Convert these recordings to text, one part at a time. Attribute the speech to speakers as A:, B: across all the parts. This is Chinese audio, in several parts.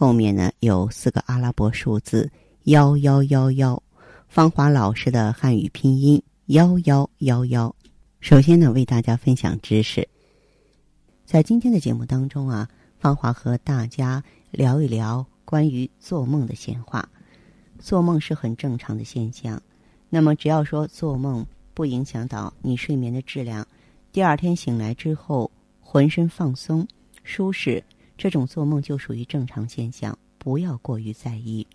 A: 后面呢有四个阿拉伯数字幺幺幺幺。芳华老师的汉语拼音幺幺幺幺。首先呢，为大家分享知识，在今天的节目当中啊。芳华和大家聊一聊关于做梦的闲话。做梦是很正常的现象，那么只要说做梦不影响到你睡眠的质量，第二天醒来之后浑身放松、舒适，这种做梦就属于正常现象，不要过于在意。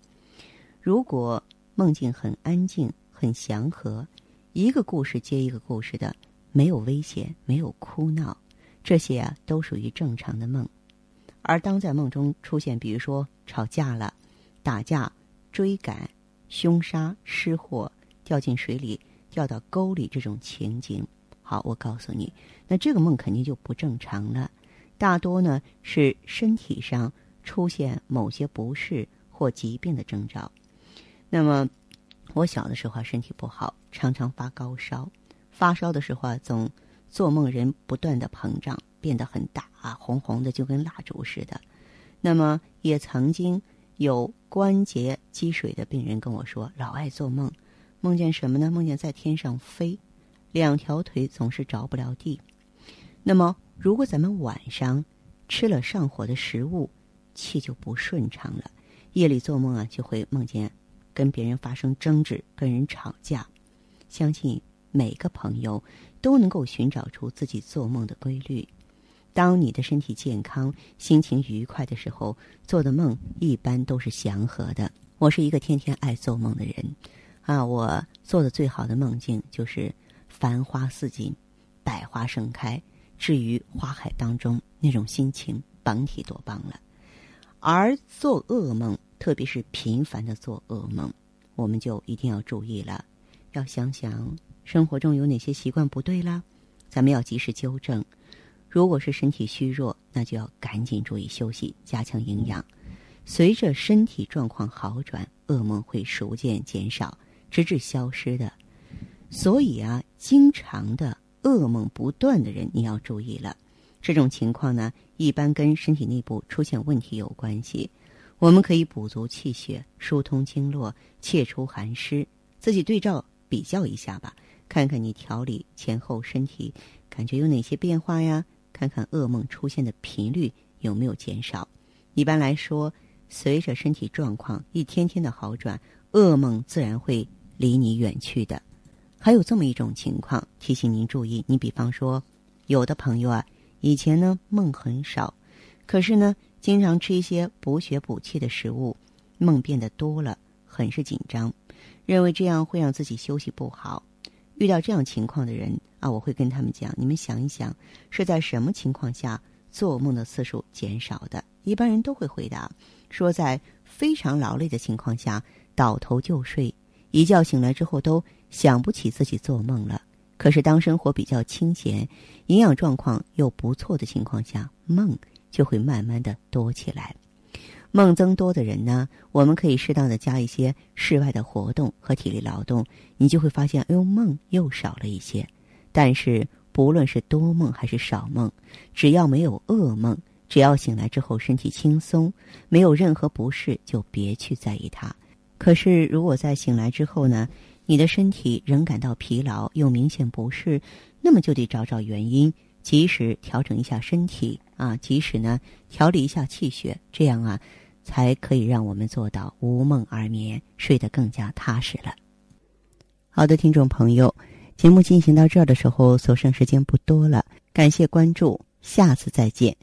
A: 如果梦境很安静、很祥和，一个故事接一个故事的，没有危险、没有哭闹，这些啊都属于正常的梦。而当在梦中出现，比如说吵架了、打架、追赶、凶杀、失火、掉进水里、掉到沟里这种情景，好，我告诉你，那这个梦肯定就不正常了。大多呢是身体上出现某些不适或疾病的征兆。那么我小的时候身体不好，常常发高烧，发烧的时候啊，总做梦人不断的膨胀。变得很大啊，红红的，就跟蜡烛似的。那么，也曾经有关节积水的病人跟我说，老爱做梦，梦见什么呢？梦见在天上飞，两条腿总是着不了地。那么，如果咱们晚上吃了上火的食物，气就不顺畅了。夜里做梦啊，就会梦见跟别人发生争执，跟人吵架。相信每个朋友都能够寻找出自己做梦的规律。当你的身体健康、心情愉快的时候，做的梦一般都是祥和的。我是一个天天爱做梦的人，啊，我做的最好的梦境就是繁花似锦、百花盛开，置于花海当中，那种心情甭提多棒了。而做噩梦，特别是频繁的做噩梦，我们就一定要注意了，要想想生活中有哪些习惯不对啦，咱们要及时纠正。如果是身体虚弱，那就要赶紧注意休息，加强营养。随着身体状况好转，噩梦会逐渐减少，直至消失的。所以啊，经常的噩梦不断的人，你要注意了。这种情况呢，一般跟身体内部出现问题有关系。我们可以补足气血，疏通经络，切除寒湿。自己对照比较一下吧，看看你调理前后身体，感觉有哪些变化呀？看看噩梦出现的频率有没有减少。一般来说，随着身体状况一天天的好转，噩梦自然会离你远去的。还有这么一种情况，提醒您注意：你比方说，有的朋友啊，以前呢梦很少，可是呢经常吃一些补血补气的食物，梦变得多了，很是紧张，认为这样会让自己休息不好。遇到这样情况的人啊，我会跟他们讲：你们想一想，是在什么情况下做梦的次数减少的？一般人都会回答说，在非常劳累的情况下倒头就睡，一觉醒来之后都想不起自己做梦了。可是当生活比较清闲、营养状况又不错的情况下，梦就会慢慢的多起来。梦增多的人呢，我们可以适当的加一些室外的活动和体力劳动，你就会发现，哎呦，梦又少了一些。但是不论是多梦还是少梦，只要没有噩梦，只要醒来之后身体轻松，没有任何不适，就别去在意它。可是如果在醒来之后呢，你的身体仍感到疲劳又明显不适，那么就得找找原因，及时调整一下身体啊，及时呢调理一下气血，这样啊。才可以让我们做到无梦而眠，睡得更加踏实了。好的，听众朋友，节目进行到这儿的时候，所剩时间不多了，感谢关注，下次再见。